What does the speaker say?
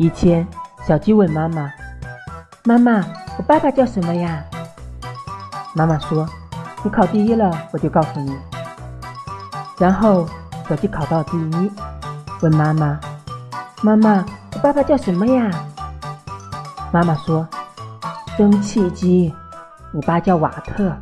以前，小鸡问妈妈：“妈妈，我爸爸叫什么呀？”妈妈说：“你考第一了，我就告诉你。”然后，小鸡考到第一，问妈妈：“妈妈，我爸爸叫什么呀？”妈妈说：“蒸汽机，你爸叫瓦特。”